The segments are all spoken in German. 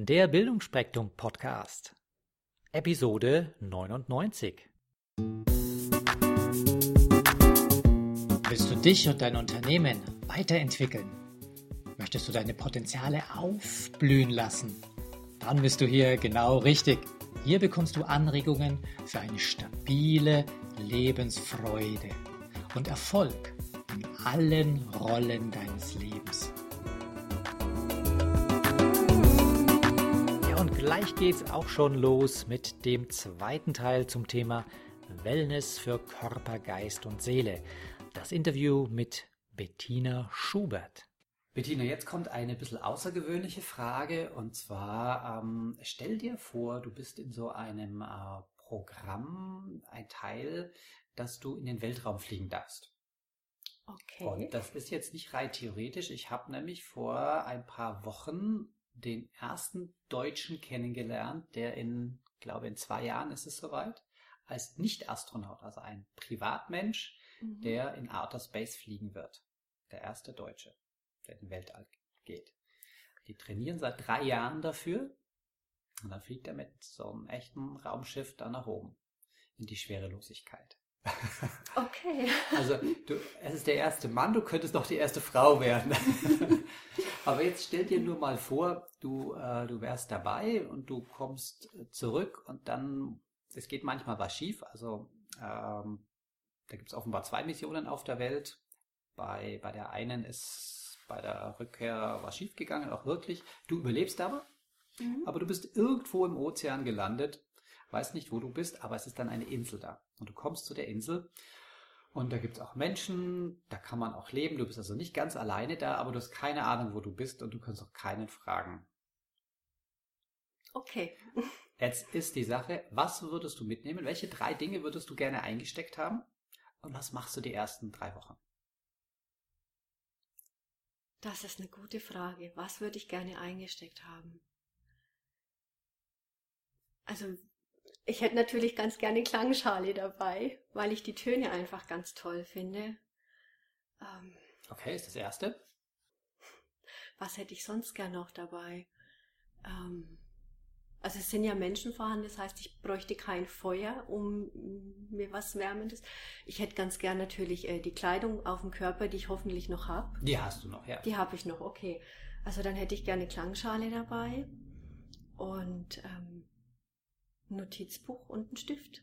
Der Bildungsspektrum Podcast. Episode 99. Willst du dich und dein Unternehmen weiterentwickeln? Möchtest du deine Potenziale aufblühen lassen? Dann bist du hier genau richtig. Hier bekommst du Anregungen für eine stabile Lebensfreude und Erfolg in allen Rollen deines Lebens. Gleich geht's auch schon los mit dem zweiten Teil zum Thema Wellness für Körper, Geist und Seele. Das Interview mit Bettina Schubert. Bettina, jetzt kommt eine bisschen außergewöhnliche Frage und zwar ähm, stell dir vor, du bist in so einem äh, Programm, ein Teil, dass du in den Weltraum fliegen darfst. Okay. Und das ist jetzt nicht rein theoretisch. Ich habe nämlich vor ein paar Wochen den ersten Deutschen kennengelernt, der in, glaube in zwei Jahren ist es soweit, als Nicht-Astronaut, also ein Privatmensch, Mhm. der in Outer Space fliegen wird. Der erste Deutsche, der in den Weltall geht. Die trainieren seit drei Jahren dafür und dann fliegt er mit so einem echten Raumschiff da nach oben in die Schwerelosigkeit. Okay. Also du, es ist der erste Mann, du könntest doch die erste Frau werden. Aber jetzt stell dir nur mal vor, du, äh, du wärst dabei und du kommst zurück und dann, es geht manchmal was schief. Also ähm, da gibt es offenbar zwei Missionen auf der Welt. Bei, bei der einen ist bei der Rückkehr was schiefgegangen, auch wirklich. Du überlebst aber, Mhm. aber du bist irgendwo im Ozean gelandet, weißt nicht, wo du bist, aber es ist dann eine Insel da. Und du kommst zu der Insel und da gibt es auch Menschen, da kann man auch leben. Du bist also nicht ganz alleine da, aber du hast keine Ahnung, wo du bist und du kannst auch keinen fragen. Okay. Jetzt ist die Sache, was würdest du mitnehmen? Welche drei Dinge würdest du gerne eingesteckt haben? Und was machst du die ersten drei Wochen? Das ist eine gute Frage. Was würde ich gerne eingesteckt haben? Also, ich hätte natürlich ganz gerne Klangschale dabei, weil ich die Töne einfach ganz toll finde. Ähm, Okay, ist das erste. was hätte ich sonst gern noch dabei? Ähm, also es sind ja Menschen vorhanden, das heißt, ich bräuchte kein Feuer, um mir was Wärmendes. Ich hätte ganz gern natürlich äh, die Kleidung auf dem Körper, die ich hoffentlich noch habe. Die hast du noch, ja. Die habe ich noch, okay. Also dann hätte ich gerne Klangschale dabei und ähm, ein Notizbuch und einen Stift.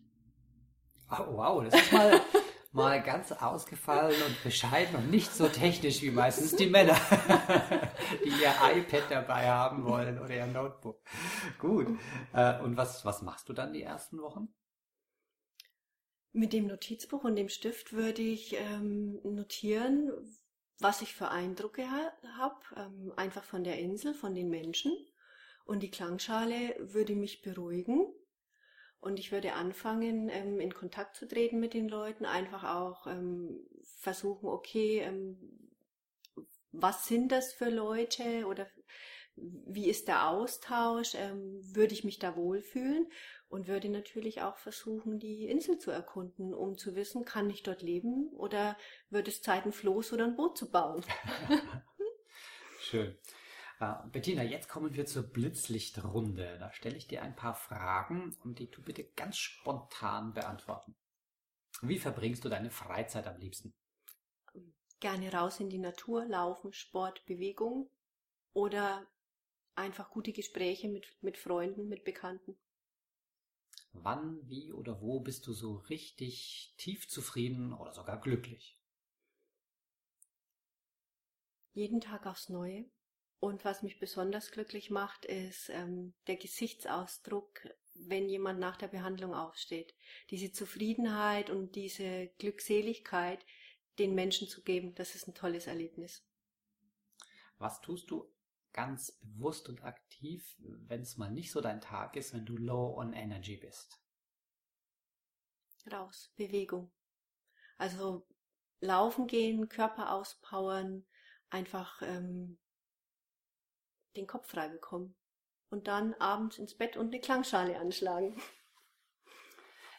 Oh, wow, das ist mal, mal ganz ausgefallen und bescheiden und nicht so technisch wie meistens die Männer, die ihr iPad dabei haben wollen oder ihr Notebook. Gut. Äh, Und was, was machst du dann die ersten Wochen? Mit dem Notizbuch und dem Stift würde ich ähm, notieren, was ich für Eindrücke ha habe, ähm, einfach von der Insel, von den Menschen. Und die Klangschale würde mich beruhigen. Und ich würde anfangen, ähm, in Kontakt zu treten mit den Leuten, einfach auch ähm, versuchen, okay, ähm, was sind das für Leute oder wie ist der Austausch, würde ich mich da wohlfühlen und würde natürlich auch versuchen, die Insel zu erkunden, um zu wissen, kann ich dort leben oder wird es Zeit, ein Floß oder ein Boot zu bauen. Schön. Äh, Bettina, jetzt kommen wir zur Blitzlichtrunde. Da stelle ich dir ein paar Fragen und die du bitte ganz spontan beantworten. Wie verbringst du deine Freizeit am liebsten? Gerne raus in die Natur, laufen, Sport, Bewegung oder einfach gute Gespräche mit, mit Freunden, mit Bekannten. Wann, wie oder wo bist du so richtig tief zufrieden oder sogar glücklich? Jeden Tag aufs Neue. Und was mich besonders glücklich macht, ist ähm, der Gesichtsausdruck, wenn jemand nach der Behandlung aufsteht. Diese Zufriedenheit und diese Glückseligkeit den Menschen zu geben, das ist ein tolles Erlebnis. Was tust du ganz bewusst und aktiv, wenn es mal nicht so dein Tag ist, wenn du low on energy bist? Raus, Bewegung. Also laufen gehen, Körper auspowern, einfach ähm, den Kopf frei bekommen. Und dann abends ins Bett und eine Klangschale anschlagen.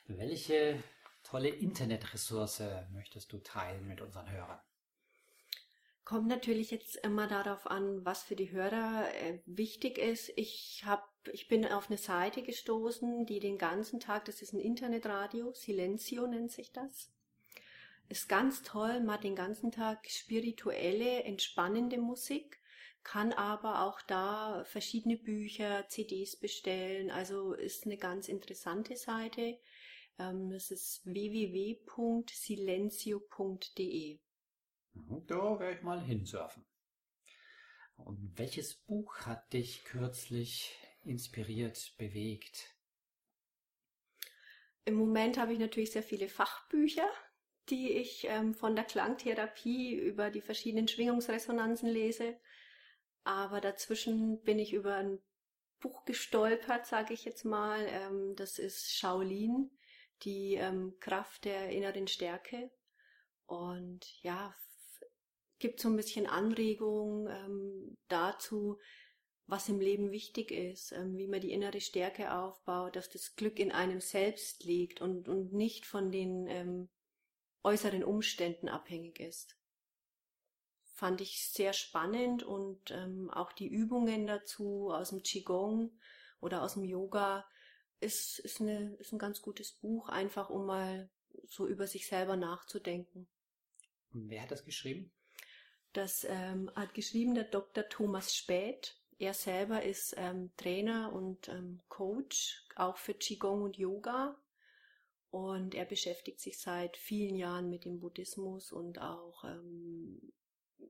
Welche tolle Internetressource möchtest du teilen mit unseren Hörern? Kommt natürlich jetzt immer darauf an, was für die Hörer äh, wichtig ist. Ich habe, ich bin auf eine Seite gestoßen, die den ganzen Tag, das ist ein Internetradio, Silencio nennt sich das. Ist ganz toll, man hat den ganzen Tag spirituelle, entspannende Musik, kann aber auch da verschiedene Bücher, CDs bestellen. Also ist eine ganz interessante Seite. Ähm, das ist www.silencio.de. Mhm, da werde ich mal hinsurfen. Und welches Buch hat dich kürzlich inspiriert, bewegt? Im Moment habe ich natürlich sehr viele Fachbücher, die ich ähm, von der Klangtherapie über die verschiedenen Schwingungsresonanzen lese. Aber dazwischen bin ich über ein Buch gestolpert, sage ich jetzt mal. Ähm, das ist Shaolin, die ähm, Kraft der inneren Stärke. Und ja, gibt so ein bisschen Anregung ähm, dazu, was im Leben wichtig ist, ähm, wie man die innere Stärke aufbaut, dass das Glück in einem selbst liegt und, und nicht von den ähm, äußeren Umständen abhängig ist. Fand ich sehr spannend und ähm, auch die Übungen dazu aus dem Qigong oder aus dem Yoga ist, ist, eine, ist ein ganz gutes Buch, einfach um mal so über sich selber nachzudenken. Wer hat das geschrieben? Das ähm, hat geschrieben der Dr. Thomas Späth. Er selber ist ähm, Trainer und ähm, Coach, auch für Qigong und Yoga. Und er beschäftigt sich seit vielen Jahren mit dem Buddhismus und auch ähm,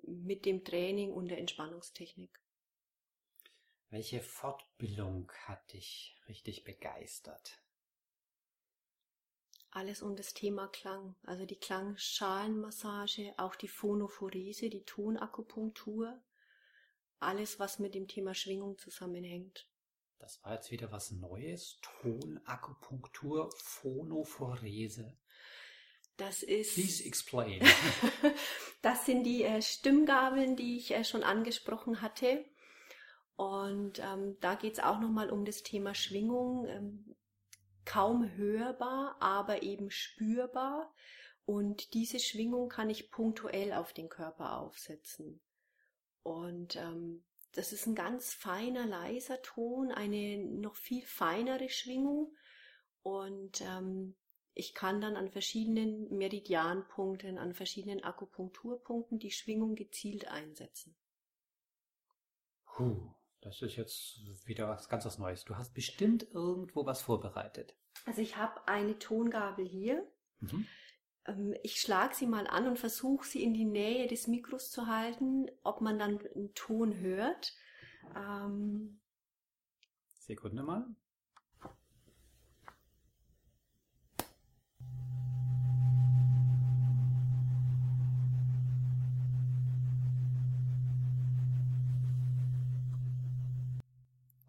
mit dem Training und der Entspannungstechnik. Welche Fortbildung hat dich richtig begeistert? alles um das Thema Klang, also die Klangschalenmassage, auch die Phonophorese, die Tonakupunktur, alles, was mit dem Thema Schwingung zusammenhängt. Das war jetzt wieder was Neues. Tonakupunktur, Phonophorese. Das ist. Please explain. das sind die äh, Stimmgabeln, die ich äh, schon angesprochen hatte. Und ähm, da geht es auch nochmal um das Thema Schwingung. Ähm, kaum hörbar, aber eben spürbar. Und diese Schwingung kann ich punktuell auf den Körper aufsetzen. Und ähm, das ist ein ganz feiner, leiser Ton, eine noch viel feinere Schwingung. Und ähm, ich kann dann an verschiedenen Meridianpunkten, an verschiedenen Akupunkturpunkten die Schwingung gezielt einsetzen. Puh. Das ist jetzt wieder was ganz was Neues. Du hast bestimmt irgendwo was vorbereitet. Also ich habe eine Tongabel hier. Mhm. Ähm, ich schlage sie mal an und versuche sie in die Nähe des Mikros zu halten, ob man dann einen Ton hört. Ähm Sekunde mal.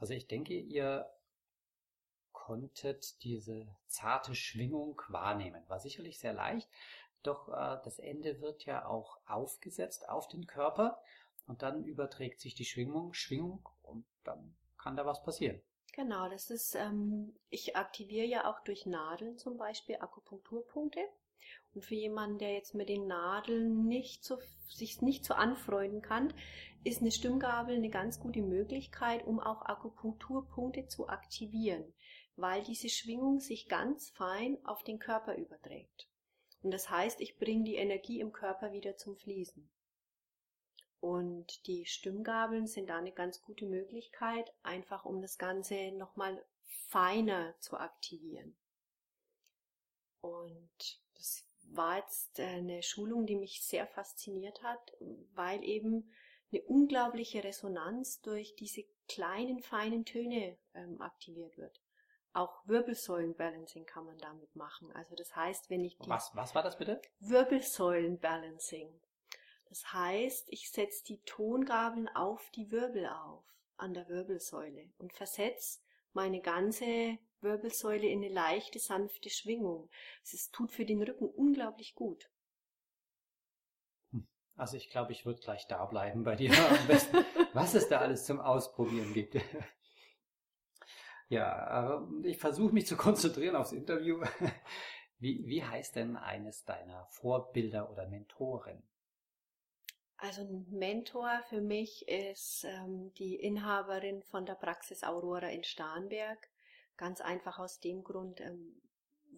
Also ich denke, ihr konntet diese zarte Schwingung wahrnehmen. War sicherlich sehr leicht, doch äh, das Ende wird ja auch aufgesetzt auf den Körper und dann überträgt sich die Schwingung, Schwingung und dann kann da was passieren. Genau, das ist, ähm, ich aktiviere ja auch durch Nadeln zum Beispiel Akupunkturpunkte. Und für jemanden, der jetzt mit den Nadeln nicht so, sich nicht so anfreunden kann, ist eine Stimmgabel eine ganz gute Möglichkeit, um auch Akupunkturpunkte zu aktivieren, weil diese Schwingung sich ganz fein auf den Körper überträgt. Und das heißt, ich bringe die Energie im Körper wieder zum Fließen. Und die Stimmgabeln sind da eine ganz gute Möglichkeit, einfach um das Ganze nochmal feiner zu aktivieren. Und war jetzt eine Schulung, die mich sehr fasziniert hat, weil eben eine unglaubliche Resonanz durch diese kleinen, feinen Töne ähm, aktiviert wird. Auch Wirbelsäulenbalancing kann man damit machen. Also das heißt, wenn ich die was, was war das bitte? Wirbelsäulenbalancing. Das heißt, ich setze die Tongabeln auf die Wirbel auf, an der Wirbelsäule und versetze meine ganze Wirbelsäule in eine leichte, sanfte Schwingung. Es tut für den Rücken unglaublich gut. Also ich glaube, ich würde gleich da bleiben bei dir was es da alles zum Ausprobieren gibt. ja, ich versuche mich zu konzentrieren aufs Interview. Wie, wie heißt denn eines deiner Vorbilder oder Mentoren? Also ein Mentor für mich ist ähm, die Inhaberin von der Praxis Aurora in Starnberg. Ganz einfach aus dem Grund, ähm,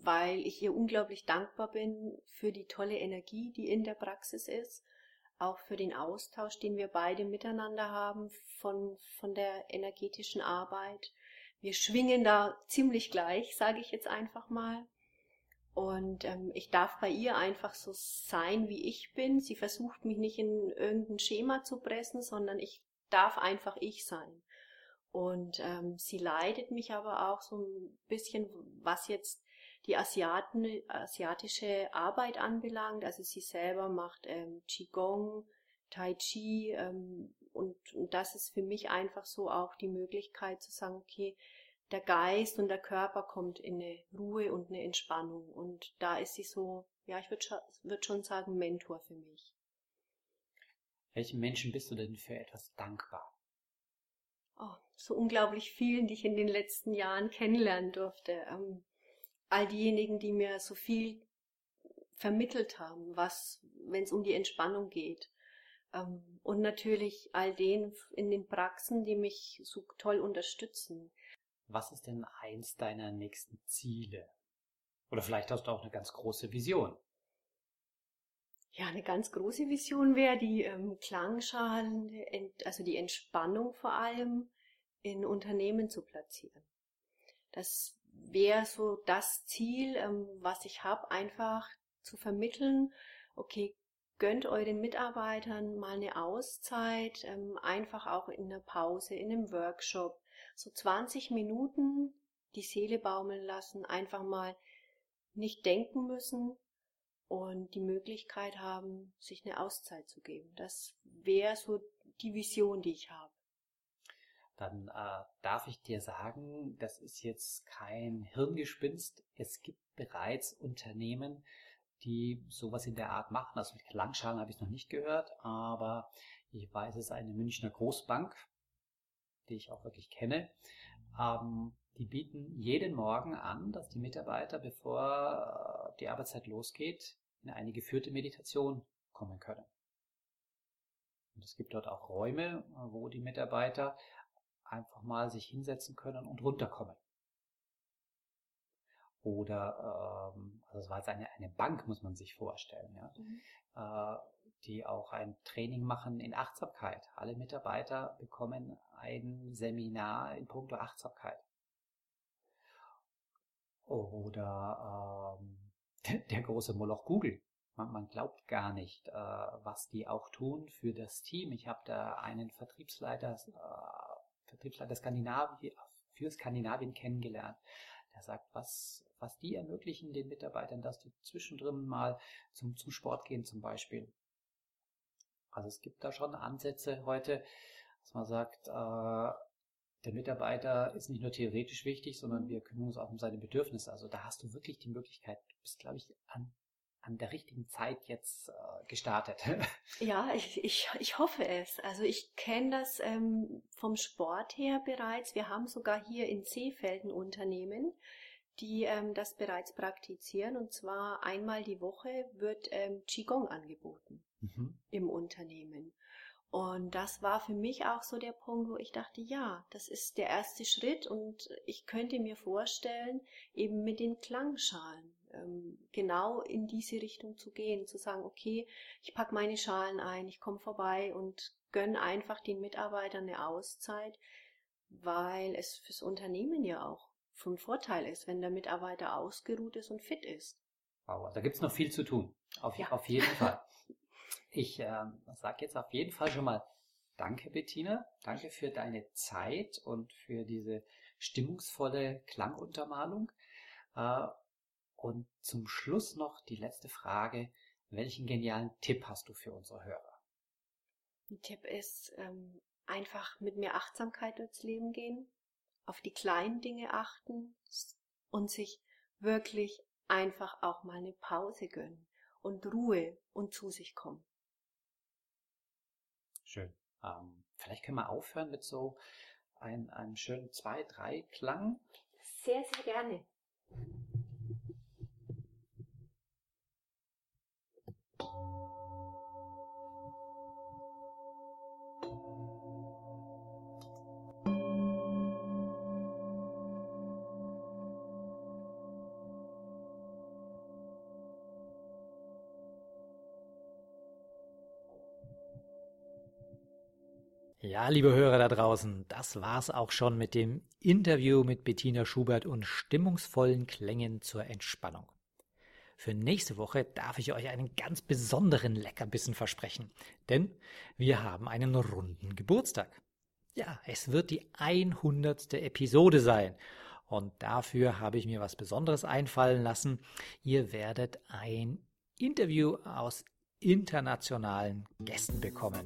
weil ich ihr unglaublich dankbar bin für die tolle Energie, die in der Praxis ist, auch für den Austausch, den wir beide miteinander haben von, von der energetischen Arbeit. Wir schwingen da ziemlich gleich, sage ich jetzt einfach mal. Und ähm, ich darf bei ihr einfach so sein, wie ich bin. Sie versucht mich nicht in irgendein Schema zu pressen, sondern ich darf einfach ich sein. Und ähm, sie leitet mich aber auch so ein bisschen, was jetzt die Asiaten, asiatische Arbeit anbelangt. Also sie selber macht ähm, Qigong, Tai Chi ähm, und, und das ist für mich einfach so auch die Möglichkeit zu sagen, okay, der Geist und der Körper kommt in eine Ruhe und eine Entspannung. Und da ist sie so, ja, ich würde würd schon sagen, Mentor für mich. Welchen Menschen bist du denn für etwas dankbar? So unglaublich vielen, die ich in den letzten Jahren kennenlernen durfte. Ähm, all diejenigen, die mir so viel vermittelt haben, was, wenn es um die Entspannung geht. Ähm, und natürlich all denen in den Praxen, die mich so toll unterstützen. Was ist denn eins deiner nächsten Ziele? Oder vielleicht hast du auch eine ganz große Vision. Ja, eine ganz große Vision wäre die ähm, Klangschalen, also die Entspannung vor allem in Unternehmen zu platzieren. Das wäre so das Ziel, ähm, was ich habe, einfach zu vermitteln. Okay, gönnt euren Mitarbeitern mal eine Auszeit, ähm, einfach auch in der Pause, in einem Workshop, so 20 Minuten die Seele baumeln lassen, einfach mal nicht denken müssen und die Möglichkeit haben, sich eine Auszeit zu geben. Das wäre so die Vision, die ich habe. Dann äh, darf ich dir sagen, das ist jetzt kein Hirngespinst. Es gibt bereits Unternehmen, die sowas in der Art machen. Also mit Klangschalen habe ich noch nicht gehört, aber ich weiß, es ist eine Münchner Großbank, die ich auch wirklich kenne, ähm, die bieten jeden Morgen an, dass die Mitarbeiter, bevor äh, die Arbeitszeit losgeht, in eine geführte Meditation kommen können. Und es gibt dort auch Räume, wo die Mitarbeiter einfach mal sich hinsetzen können und runterkommen. Oder, ähm, also es war jetzt eine, eine Bank, muss man sich vorstellen, ja. Mhm. Äh, die auch ein Training machen in Achtsamkeit. Alle Mitarbeiter bekommen ein Seminar in puncto Achtsamkeit. Oder ähm, der große Moloch Google. Man, glaubt gar nicht, äh, was die auch tun für das Team. Ich habe da einen Vertriebsleiter, äh, Vertriebsleiter Skandinavien, für Skandinavien kennengelernt. Der sagt, was, was die ermöglichen den Mitarbeitern, dass die zwischendrin mal zum, zum Sport gehen zum Beispiel. Also es gibt da schon Ansätze heute, dass man sagt, äh, der Mitarbeiter ist nicht nur theoretisch wichtig, sondern wir kümmern uns auch um seine Bedürfnisse. Also da hast du wirklich die Möglichkeit, du bist, glaube ich, an, an der richtigen Zeit jetzt äh, gestartet. Ja, ich, ich, ich hoffe es. Also ich kenne das ähm, vom Sport her bereits. Wir haben sogar hier in Seefelden Unternehmen, die ähm, das bereits praktizieren. Und zwar einmal die Woche wird ähm, Qigong angeboten mhm. im Unternehmen. Und das war für mich auch so der Punkt, wo ich dachte, ja, das ist der erste Schritt und ich könnte mir vorstellen, eben mit den Klangschalen genau in diese Richtung zu gehen, zu sagen, okay, ich packe meine Schalen ein, ich komme vorbei und gönne einfach den Mitarbeitern eine Auszeit, weil es fürs Unternehmen ja auch von Vorteil ist, wenn der Mitarbeiter ausgeruht ist und fit ist. Wow, da gibt's noch viel zu tun. Auf, ja. auf jeden Fall. Ich äh, sage jetzt auf jeden Fall schon mal Danke, Bettina. Danke für deine Zeit und für diese stimmungsvolle Klanguntermalung. Äh, und zum Schluss noch die letzte Frage. Welchen genialen Tipp hast du für unsere Hörer? Ein Tipp ist ähm, einfach mit mehr Achtsamkeit durchs Leben gehen, auf die kleinen Dinge achten und sich wirklich einfach auch mal eine Pause gönnen und Ruhe und zu sich kommen. Schön. Ähm, vielleicht können wir aufhören mit so einem, einem schönen zwei, drei Klang. Sehr, sehr gerne. Ja, liebe Hörer da draußen, das war's auch schon mit dem Interview mit Bettina Schubert und stimmungsvollen Klängen zur Entspannung. Für nächste Woche darf ich euch einen ganz besonderen Leckerbissen versprechen, denn wir haben einen runden Geburtstag. Ja, es wird die 100. Episode sein und dafür habe ich mir was Besonderes einfallen lassen. Ihr werdet ein Interview aus internationalen Gästen bekommen.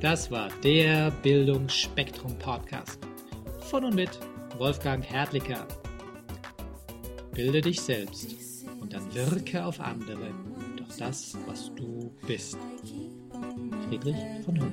das war der Bildungsspektrum Podcast. Von und mit Wolfgang Hertlicker. Bilde dich selbst und dann wirke auf andere durch das, was du bist. Friedrich von Hummel.